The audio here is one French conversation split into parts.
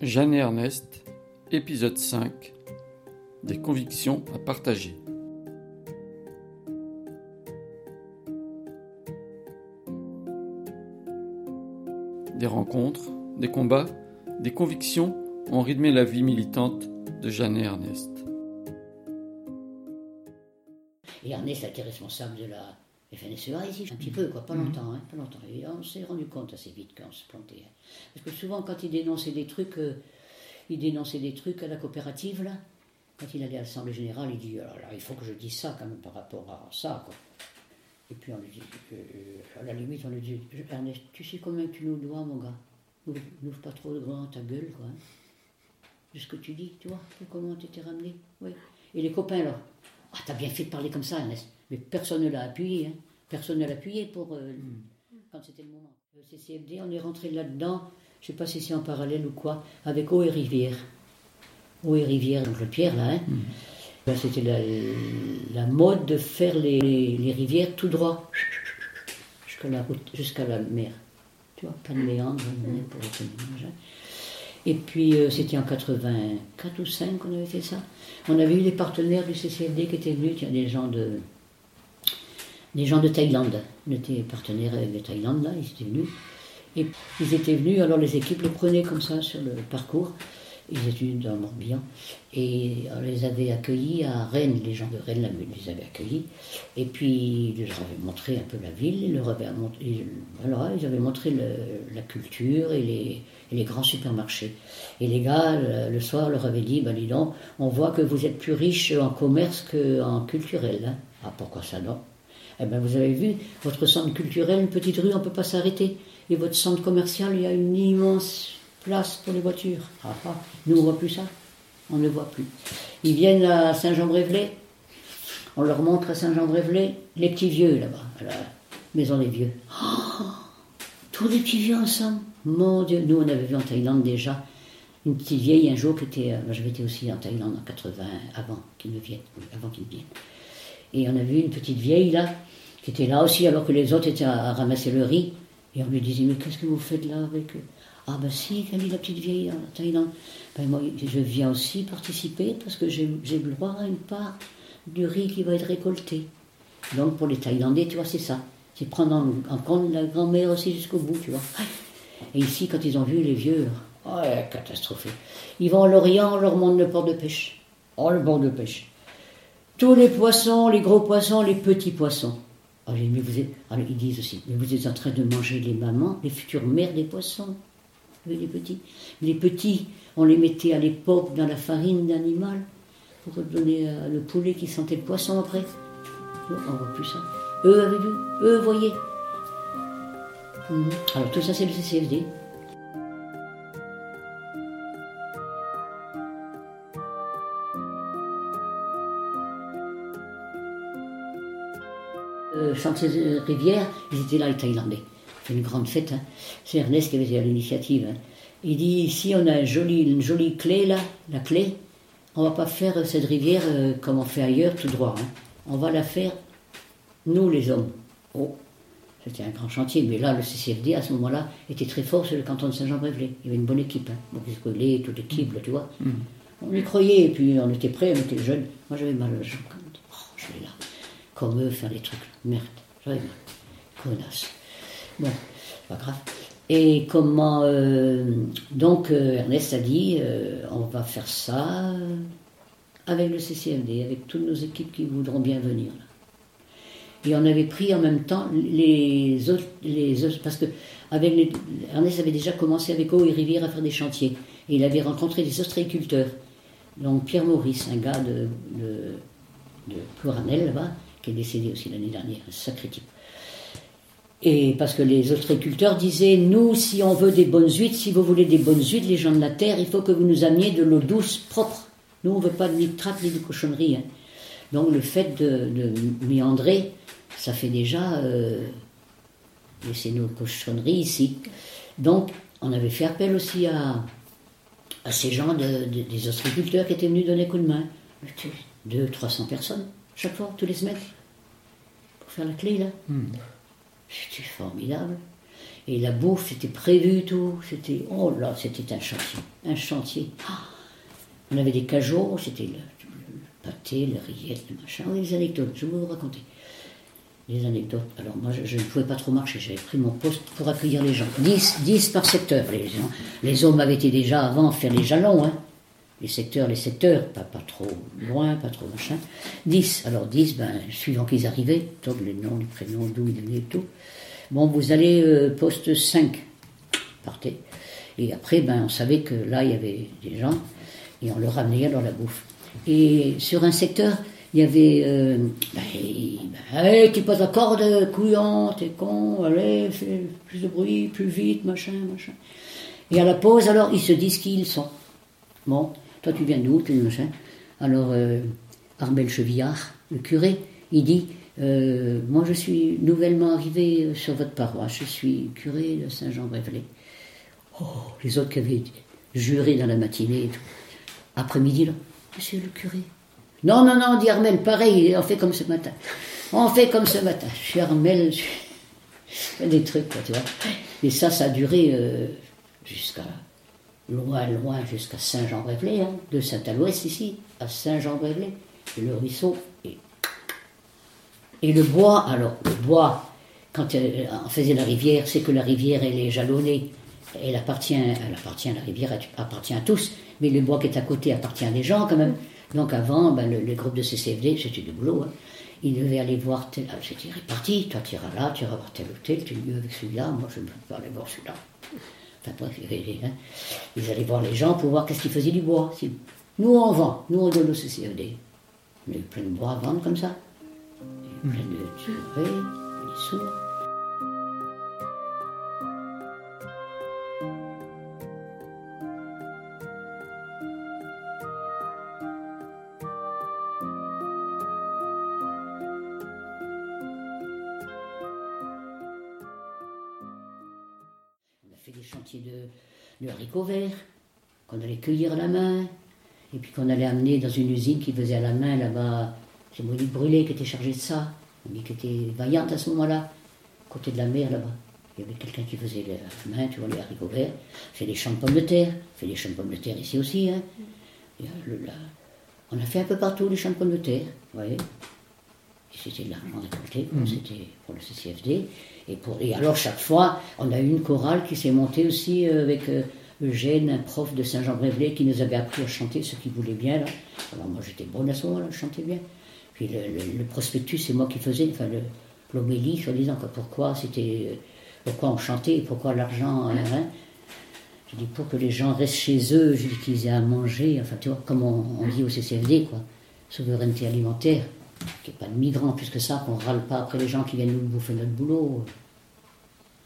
Jeanne et Ernest, épisode 5 Des convictions à partager. Des rencontres, des combats, des convictions ont rythmé la vie militante de Jeanne et Ernest. Et Ernest a été responsable de la FNSEA ici, un petit peu, quoi, pas longtemps, hein, pas longtemps. Et on s'est rendu compte assez vite qu'on se plantait. hein. Parce que souvent, quand il dénonçait des trucs, euh, il dénonçait des trucs à la coopérative, là. Quand il allait à l'Assemblée Générale, il dit alors là, il faut que je dise ça quand même par rapport à ça, quoi. Et puis on lui dit, euh, à la limite, on lui dit Ernest, tu sais combien tu nous dois, mon gars? N'ouvre pas trop grand ta gueule, quoi. hein. De ce que tu dis, tu vois, comment t'étais ramené. Oui. Et les copains, alors? Ah, t'as bien fait de parler comme ça, Ernest. Mais personne ne l'a appuyé, hein. Personne ne l'a appuyé pour. euh, Quand c'était le moment. Le CCFD, on est rentré là-dedans, je sais pas si c'est en parallèle ou quoi, avec Eau et Rivière. Eau et Rivière, donc le Pierre, là, hein. Ben, C'était la, la mode de faire les, les- les rivières tout droit, jusqu'à la route, jusqu'à la mer. Tu vois, pas de méandre, hein, pour le machin. Et puis, euh, c'était en 84 ou 5 qu'on avait fait ça. On avait eu des partenaires du CCFD qui étaient venus, tiens, des gens de, des gens de Thaïlande. On partenaires avec les Thaïlande, ils étaient venus. Et ils étaient venus, alors les équipes les prenaient comme ça sur le parcours. Ils étaient dans le Morbihan. Et on les avait accueillis à Rennes, les gens de Rennes, les avaient accueillis. Et puis, ils leur avaient montré un peu la ville, ils leur avaient montré, voilà, ils avaient montré le- la culture et les, grands supermarchés. Et les gars, le, le soir, leur avaient dit, ben dis donc, on voit que vous êtes plus riches en commerce qu'en culturel. hein. Ah, pourquoi ça non? Eh ben, vous avez vu, votre centre culturel, une petite rue, on ne peut pas s'arrêter. Et votre centre commercial, il y a une immense place pour les voitures. Ah, ah. Nous, on ne voit plus ça. On ne le voit plus. Ils viennent à Saint-Jean-Brévelay. On leur montre à Saint-Jean-Brévelay les petits vieux là-bas, à la maison des vieux. Oh, tous les petits vieux ensemble. Mon Dieu, nous, on avait vu en Thaïlande déjà une petite vieille un jour qui était. euh, J'avais été aussi en Thaïlande en 80, avant qu'ils ne viennent. avant qu'ils ne viennent. Et on a vu une petite vieille là, qui était là aussi alors que les autres étaient à, ramasser le riz. Et on lui disait, mais qu'est-ce que vous faites là avec eux Ah ben si, dit la petite vieille en Thaïlande. Ben moi, je viens aussi participer parce que j'ai le droit à une part du riz qui va être récolté. Donc pour les Thaïlandais, tu vois, c'est ça. C'est prendre en, compte la grand-mère aussi jusqu'au bout, tu vois. Et ici, quand ils ont vu les vieux, oh, catastrophé. Ils vont à l'Orient, on leur montre le port de pêche. Oh, le port de pêche. Tous les poissons, les gros poissons, les petits poissons. Ah, j'ai dit, mais vous êtes, alors, ils disent aussi, mais vous êtes en train de manger les mamans, les futures mères des poissons. Les petits. Les petits, on les mettait à l'époque dans la farine d'animal pour donner euh, le poulet qui sentait le poisson après. On voit plus ça. Eux avaient vu, eux voyaient. Mhm. Alors tout ça c'est le CCFD. Euh, Chantier-Rivière, ils étaient là les Thaïlandais. C'est une grande fête. hein. C'est Ernest qui avait à l'initiative. hein. Il dit ici on a un joli- une jolie clé là, la clé. On va pas faire cette rivière euh, comme on fait ailleurs tout droit. hein. On va la faire nous les hommes. Oh, c'était un grand chantier, mais là le CCFD à ce moment-là était très fort sur le canton de Saint-Jean-Brévelay. Il y avait une bonne équipe, hein. Maurice Collet, toute l'équipe, là, tu vois. On y croyait, et puis on était prêts, on était jeunes. Moi j'avais mal aux jambes. Oh, je vais là, comme eux, faire les trucs. Merde, mal. Connasse. Bon, pas grave. Et comment. euh, donc euh, Ernest a dit euh, on va faire ça avec le CCFD, avec toutes nos équipes qui voudront bien venir. là. Et on avait pris en même temps les autres, les autres parce que avec Ernest avait déjà commencé avec Eau et Rivière à faire des chantiers. Et il avait rencontré des ostréiculteurs. Donc Pierre Maurice, un gars de, de, de Plouranel là-bas, qui est décédé aussi l'année dernière, un sacré type. Et parce que les ostréiculteurs disaient, nous, si on veut des bonnes huîtres, si vous voulez des bonnes huîtres, les gens de la terre, il faut que vous nous ameniez de l'eau douce, propre. Nous, on ne veut pas de nitrate ni de cochonnerie. hein. Donc le fait de, de ça fait déjà euh, nos cochonneries ici. Donc on avait fait appel aussi à, ces gens, de- de- des ostréiculteurs qui étaient venus donner coup de main. Deux, 300 personnes, chaque fois, tous les semaines, pour faire la clé là. C'était formidable. Et la bouffe, c'était prévu tout. C'était, oh là, c'était un chantier. Un chantier. Ah. on avait des cajots, c'était le, pâté, les rillettes, le machin. Oui, les anecdotes, je vais vous raconter. Les anecdotes. Alors moi, je, ne pouvais pas trop marcher. J'avais pris mon poste pour accueillir les gens. 10, 10 par secteur. Les, les hommes avaient été déjà avant faire les jalons. Hein. Les secteurs, les secteurs, pas, pas trop loin, pas trop machin. 10. Alors 10, ben, suivant qu'ils arrivaient, tous les noms, les prénoms, d'où ils venaient, tout. Bon, vous allez euh, poste 5. Partez. Et après, ben, on savait que là, il y avait des gens, et on leur ramenait dans la bouffe. Et sur un secteur, il y avait. Euh, ben, ben tu pas d'accord de couillon, t'es con, allez, fais plus de bruit, plus vite, machin, machin. Et à la pause, alors, ils se disent qui ils sont. Bon, toi, tu viens d'où, machin Alors, euh, Armel Chevillard, le curé, il dit euh, Moi, je suis nouvellement arrivé sur votre paroisse, je suis curé de Saint-Jean-Brévelay. Oh, les autres qui avaient juré dans la matinée et tout. Après-midi, là, monsieur le curé. Non, non, non, dit Armel, pareil, on fait comme ce matin. On fait comme ce matin. Je suis Armel, je des trucs, quoi, tu vois. Et ça, ça a duré euh, jusqu'à loin, loin, jusqu'à Saint-Jean-Brévelay, hein, de Saint-Aloès ici, à Saint-Jean-Brévelay. Et le ruisseau. Et... et le bois, alors, le bois, quand euh, on faisait la rivière, c'est que la rivière, elle est jalonnée. Elle appartient, elle appartient, la rivière appartient à tous mais le bois qui est à côté appartient à des gens quand même. Donc avant, ben, le, les groupes de CCFD, c'était du boulot. Hein. Ils devaient aller voir tel. C'était ah, réparti. Toi, tu iras là, tu iras voir tel hôtel, tu es mieux avec celui-là. Moi, je ne peux pas aller voir celui-là. Enfin, bref, hein. ils allaient voir les gens pour voir qu'est-ce qu'ils faisaient du bois. Nous, on vend. Nous, on donne au CCFD. On a eu plein de bois à vendre comme ça. plein de turés, des sourds. Haricots verts, qu'on allait cueillir à la main, et puis qu'on allait amener dans une usine qui faisait à la main là-bas. C'est Monique Brûlé qui était chargée de ça, Monique était vaillante à ce moment-là, côté de la mer là-bas. Il y avait quelqu'un qui faisait la main, tu vois, les haricots verts. Fait des champs de pommes de terre, fait des champs de pommes de terre ici aussi. Hein. on a fait un peu partout les champs de pommes de terre, vous voyez. C'était de l'argent récolté, mmh. c'était pour le CCFD. Et, pour, et alors, chaque fois, on a eu une chorale qui s'est montée aussi euh, avec euh, Eugène, un prof de Saint-Jean-Brévelay, qui nous avait appris à chanter ce qu'il voulait bien. Alors, moi, j'étais bonne à ce moment-là, je chantais bien. Puis le, prospectus, c'est moi qui faisais, enfin, l'homélie, soi-disant, pourquoi c'était. Euh, pourquoi on chantait et pourquoi l'argent. Hein, hein. Je dis pour que les gens restent chez eux, qu'ils aient à manger, enfin, tu vois, comme on, dit au CCFD, quoi. Souveraineté alimentaire qu'il n'y ait pas de migrants plus que ça, qu'on râle pas après les gens qui viennent nous bouffer notre boulot.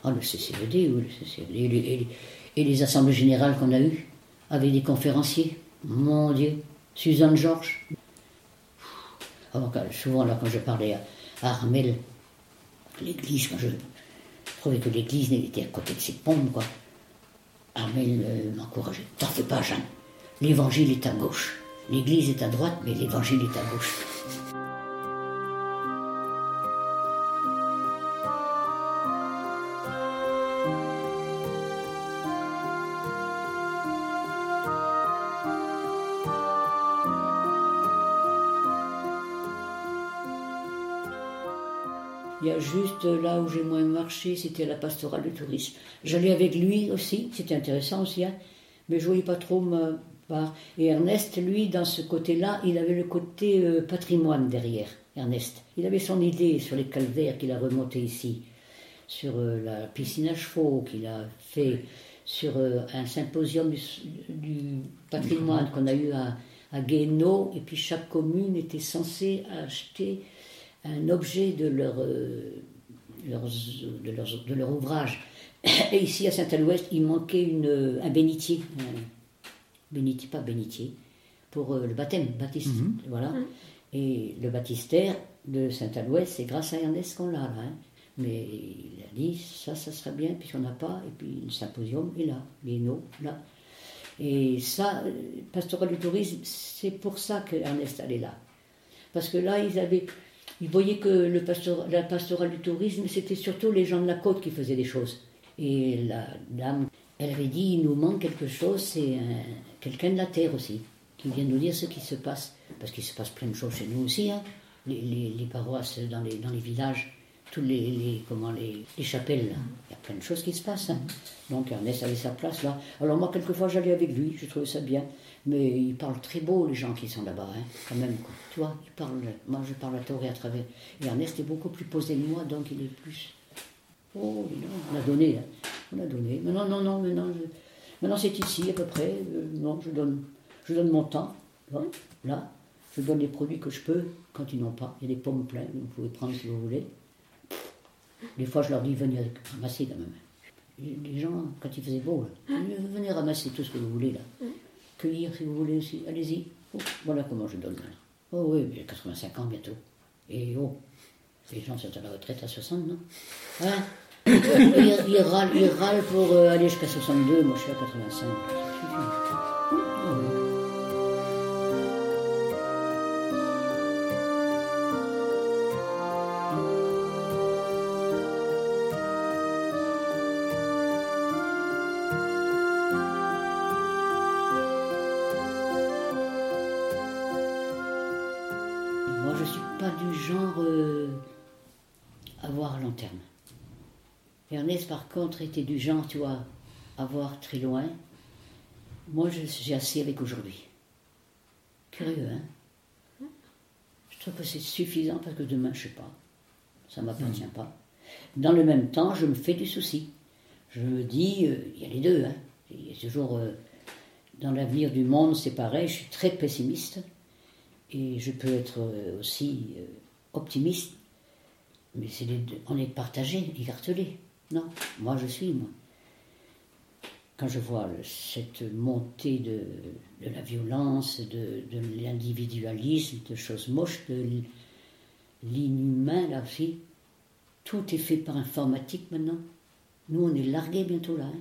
Ah, le CCVD, oui, le les, assemblées générales qu'on a eues, avec des conférenciers. Mon Dieu, Suzanne Georges. souvent, là, quand je parlais à, Armel, l'église, quand je trouvais que l'église était à côté de ses pompes, quoi. Armel euh, m'encourageait. T'en fais pas, Jeanne. L'évangile est à gauche. L'église est à droite, mais l'évangile est à gauche. Il y a juste là où j'ai moins marché, c'était la pastorale du tourisme. J'allais avec lui aussi, c'était intéressant aussi, hein, mais je voyais pas trop ma part. Et Ernest, lui, dans ce côté-là, il avait le côté euh, patrimoine derrière, Ernest. Il avait son idée sur les calvaires qu'il a remonté ici, sur euh, la piscine à chevaux qu'il a fait, sur euh, un symposium du, patrimoine qu'on a eu à, à Guénaud, et puis chaque commune était censée acheter un objet de leur, euh, de, leur, de leur ouvrage. Et ici, à Saint-Alouest, il manquait une, un bénitier. bénitier, pas bénitier, pour euh, le baptême, baptiste. Mhm. Voilà. Mhm. Et le baptistère de Saint-Alouest, c'est grâce à Ernest qu'on l'a là. Hein. Mais il a dit, ça, ça serait bien, puisqu'on n'a pas. Et puis le symposium est là, les noms, là. Et ça, euh, pastoral du tourisme, c'est pour ça que Ernest allait là. Parce que là, ils avaient ils voyaient que le la pastorale du tourisme, c'était surtout les gens de la côte qui faisaient des choses. Et la dame, elle avait dit, il nous manque quelque chose, c'est quelqu'un de la terre aussi, qui vient nous dire ce qui se passe. Parce qu'il se passe plein de choses chez nous aussi, hein. les, paroisses dans les villages, tous les, les comment, les, les, chapelles, il y a plein de choses qui se passent. Hein. Donc Ernest avait sa place là. Alors moi, quelquefois, j'allais avec lui, je trouvais ça bien. Mais ils parlent très beau, les gens qui sont là-bas, hein, quand même. Quoi. Tu vois, ils parlent, moi je parle à Toré à travers. Et Ernest est beaucoup plus posé que moi, donc il est plus. Oh, non, on a donné, hein. on a donné. Mais non, non, non, maintenant, maintenant c'est ici à peu près. Euh, non, je donne, je donne mon temps. Là, je donne les produits que je peux quand ils n'ont pas. Il y a des pommes pleines, vous pouvez prendre si vous voulez. Des fois, je leur dis venez ramasser quand même. Les gens, quand il faisait beau, venez ramasser tout ce que vous voulez là cueillir si vous voulez aussi. Allez-y. Oh, voilà comment je donne. Oh oui, j'ai 85 ans bientôt. Et oh, les gens sont à la retraite à 60, non? Hein? Ils, râlent, pour euh, aller jusqu'à 62, moi je suis à 85. Contre, était du genre, tu vois, à voir très loin. Moi, j'ai assez avec aujourd'hui. Curieux, hein? Je trouve que c'est suffisant parce que demain, je sais pas. Ça ne m'appartient pas. Dans le même temps, je me fais du souci. Je me dis, euh, il y a les deux. Hein. Il y a toujours, euh, dans l'avenir du monde, c'est pareil. Je suis très pessimiste. Et je peux être euh, aussi optimiste. Mais c'est on est partagé, écartelé. Non, moi je suis, moi. Quand je vois cette montée de, la violence, de, l'individualisme, de choses moches, de l'inhumain là aussi, tout est fait par informatique maintenant. Nous, on est largués bientôt là. Hein.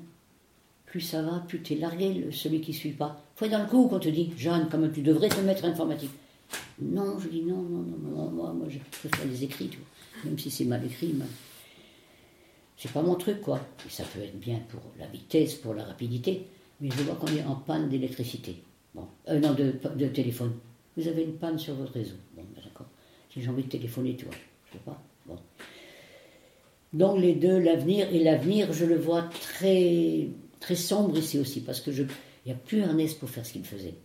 Plus ça va, plus tu es largué, celui qui suit pas. Faut dans le coup qu'on te dit, Jeanne, comment tu devrais te mettre informatique. Non, je dis non, non, non, moi, moi je préfère les écrits, même si c'est mal écrit. C'est pas mon truc, quoi. ça peut être bien pour la vitesse, pour la rapidité, mais je vois qu'on est en panne d'électricité. Bon, euh, non, de, téléphone. Vous avez une panne sur votre réseau. Bon, ben, d'accord. Si j'ai envie de téléphoner, tu vois, je sais pas. Bon. Donc les deux, l'avenir et l'avenir, je le vois très, très sombre ici aussi, parce que il n'y a plus Ernest pour faire ce qu'il faisait.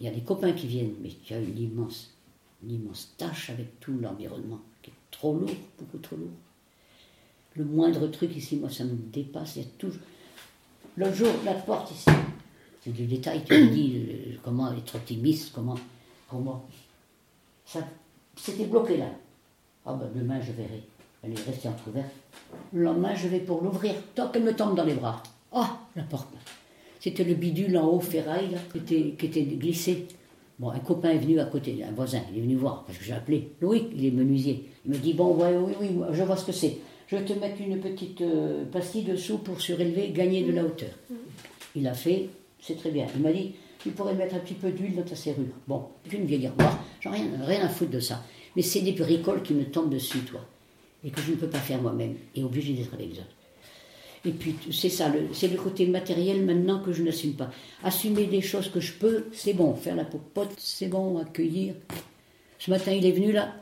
Il y a des copains qui viennent, mais il y a une immense, une immense tâche avec tout l'environnement, qui est trop lourd, beaucoup trop lourd le moindre truc ici, moi, ça me dépasse. Il y a toujours. Le jour, la porte ici, c'est du détail qui me dit euh, comment être optimiste, comment. comment. Ça, c'était bloqué là. Ah ben demain je verrai. Elle est restée entrouverte. Le lendemain, je vais pour l'ouvrir. Tant qu'elle me tombe dans les bras. Ah, la porte. C'était le bidule en haut, ferraille, qui était, qui était glissé. Bon, un copain est venu à côté, un voisin, il est venu voir, parce que j'ai appelé. Loïc, il est menuisier. Il me dit, bon, ouais, oui, oui, je vois ce que c'est je vais te mettre une petite euh, pastille dessous pour surélever, gagner de la hauteur. Il a fait, c'est très bien. Il m'a dit, tu pourrais mettre un petit peu d'huile dans ta serrure. Bon, une vieille armoire, j'en rien, rien à foutre de ça. Mais c'est des bricoles qui me tombent dessus, toi, et que je ne peux pas faire moi-même, et obligé d'être avec les autres. Et puis, c'est ça, c'est le côté matériel maintenant que je n'assume pas. Assumer des choses que je peux, c'est bon. Faire la popote, c'est bon. Accueillir. Ce matin, il est venu là,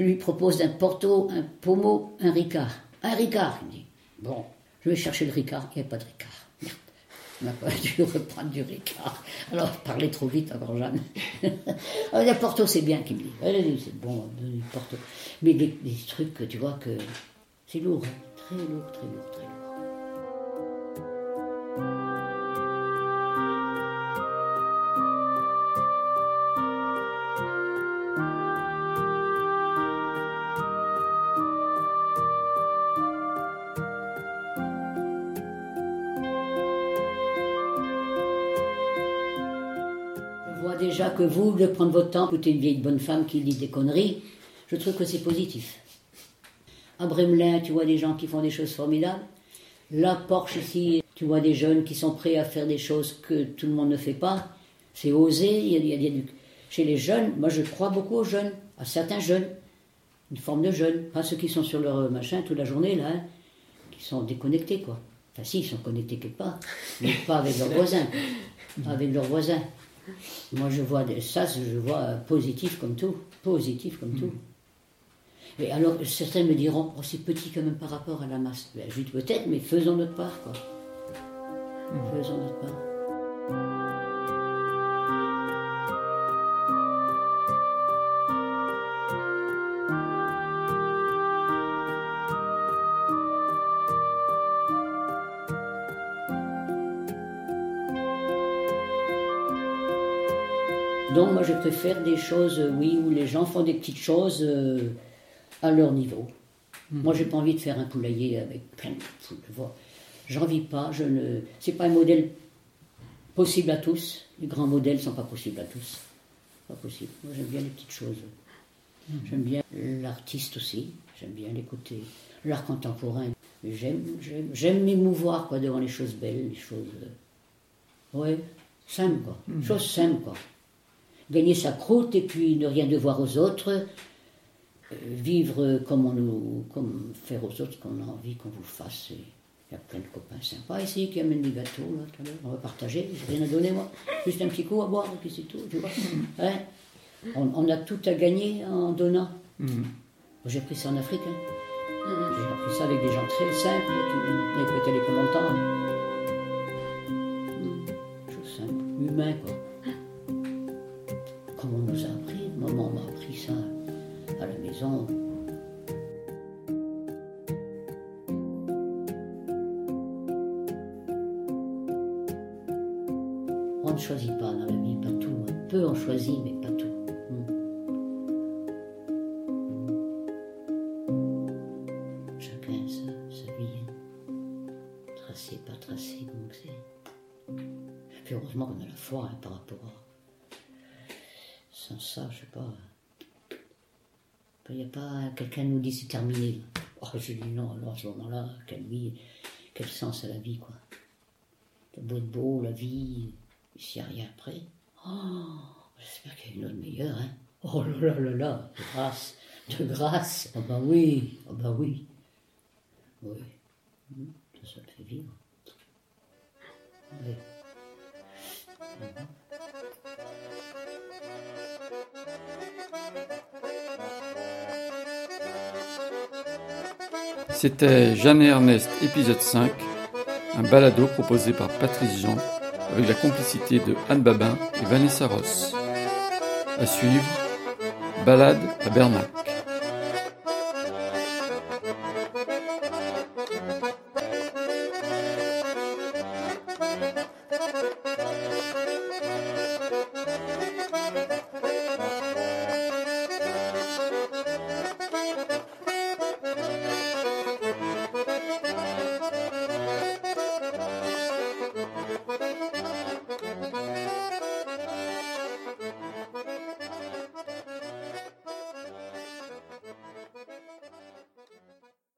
je lui propose un Porto, un Pomo, un Ricard. Un Ricard, il me dit. Bon, je vais chercher le Ricard, il n'y a pas de Ricard. Merde. On n'a pas dû reprendre du Ricard. Alors, parler trop vite, encore Jeanne. ah, le Porto, c'est bien, qu'il me dit. C'est bon, du Porto. Mais des, trucs tu vois que c'est lourd, hein. très lourd, très lourd, très lourd. Que vous, de prendre votre temps, écouter une vieille bonne femme qui dit des conneries, je trouve que c'est positif. À Bremelin, tu vois des gens qui font des choses formidables. La Porsche ici, tu vois des jeunes qui sont prêts à faire des choses que tout le monde ne fait pas. C'est osé. Il y a, Chez les jeunes, moi je crois beaucoup aux jeunes, à certains jeunes, une forme de jeunes, pas ceux qui sont sur leur machin toute la journée là, hein, qui sont déconnectés, quoi. Enfin, si, ils sont connectés quelque part, mais pas avec leurs voisins. Pas avec leurs voisins. Moi, je vois ça, je vois positif comme tout. Positif comme tout. Et alors, certains me diront, oh, c'est petit quand même par rapport à la masse. Ben, je dis peut-être, mais faisons notre part, quoi. Faisons notre part. Donc, moi, je préfère des choses, euh, oui, où les gens font des petites choses euh, à leur niveau. Moi, j'ai pas envie de faire un poulailler avec plein de poules. J'en vis pas. Je ne. C'est pas un modèle possible à tous. Les grands modèles sont pas possibles à tous. Pas possible. Moi, j'aime bien les petites choses. J'aime bien l'artiste aussi. J'aime bien l'écouter. L'art contemporain. J'aime, j'aime, j'aime m'émouvoir quoi devant les choses belles, les choses. euh, ouais, simples quoi. Choses simples quoi. Gagner sa croûte et puis ne rien devoir aux autres. euh, vivre comme on nous, comme faire aux autres ce qu'on a envie qu'on vous fasse. Il y a plein de copains sympas ici qui amènent des gâteaux, là, tout à l'heure. On va partager, j'ai rien à donner moi. Juste un petit coup à boire, et puis c'est tout, tu vois. Hein? On, on a tout à gagner en donnant. Mhm. J'ai appris ça en Afrique. hein. J'ai appris ça avec des gens très simples qui n'avaient pas été à l'école longtemps. Hmm, Chose simple, humain quoi. On ne choisit pas dans la vie, pas tout. Peu on choisit, mais pas tout. Chacun sa, vie. hein. Tracé, pas tracé, donc c'est. Heureusement qu'on a la foi hein, par rapport à. Sans ça, je sais pas. Il n'y a pas quelqu'un nous dit c'est terminé. Oh, je dis non, alors à ce moment-là, quelle vie, quel sens à la vie, quoi. Beau de beau, la vie, s'il n'y a rien après. Oh, j'espère qu'il y a une autre meilleure, hein. Oh là là là là, de grâce, de grâce. Ah bah oui, ah bah oui. Oui, ça, ça fait vivre. C'était Jeanne et Ernest, épisode 5, un balado proposé par Patrice Jean avec la complicité de Anne Babin et Vanessa Ross. À suivre, Balade à Bernac.